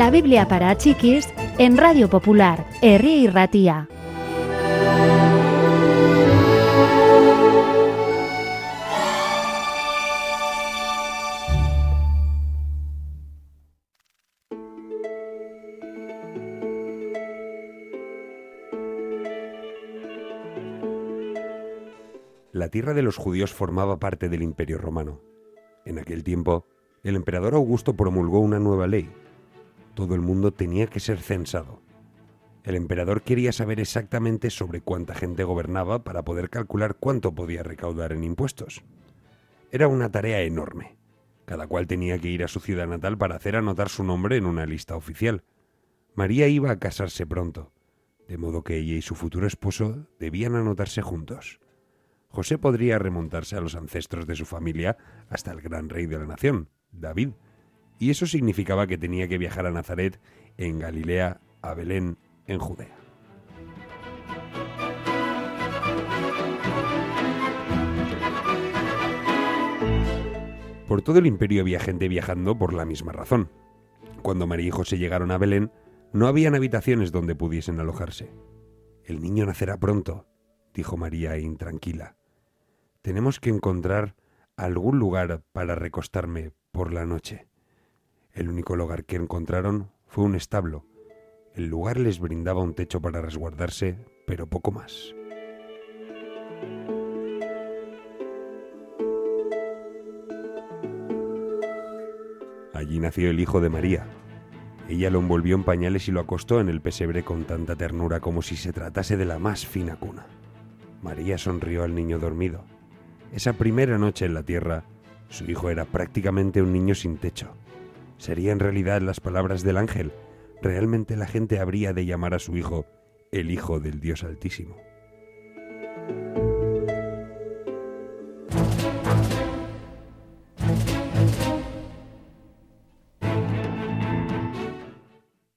La Biblia para chiquis en Radio Popular, Herri Ratía. La tierra de los judíos formaba parte del Imperio Romano. En aquel tiempo, el emperador Augusto promulgó una nueva ley. Todo el mundo tenía que ser censado. El emperador quería saber exactamente sobre cuánta gente gobernaba para poder calcular cuánto podía recaudar en impuestos. Era una tarea enorme. Cada cual tenía que ir a su ciudad natal para hacer anotar su nombre en una lista oficial. María iba a casarse pronto, de modo que ella y su futuro esposo debían anotarse juntos. José podría remontarse a los ancestros de su familia hasta el gran rey de la nación, David, y eso significaba que tenía que viajar a Nazaret, en Galilea, a Belén, en Judea. Por todo el imperio había gente viajando por la misma razón. Cuando María y José llegaron a Belén, no habían habitaciones donde pudiesen alojarse. El niño nacerá pronto, dijo María intranquila. Tenemos que encontrar algún lugar para recostarme por la noche. El único lugar que encontraron fue un establo. El lugar les brindaba un techo para resguardarse, pero poco más. Allí nació el hijo de María. Ella lo envolvió en pañales y lo acostó en el pesebre con tanta ternura como si se tratase de la más fina cuna. María sonrió al niño dormido. Esa primera noche en la tierra, su hijo era prácticamente un niño sin techo sería en realidad las palabras del ángel, realmente la gente habría de llamar a su hijo el Hijo del Dios Altísimo.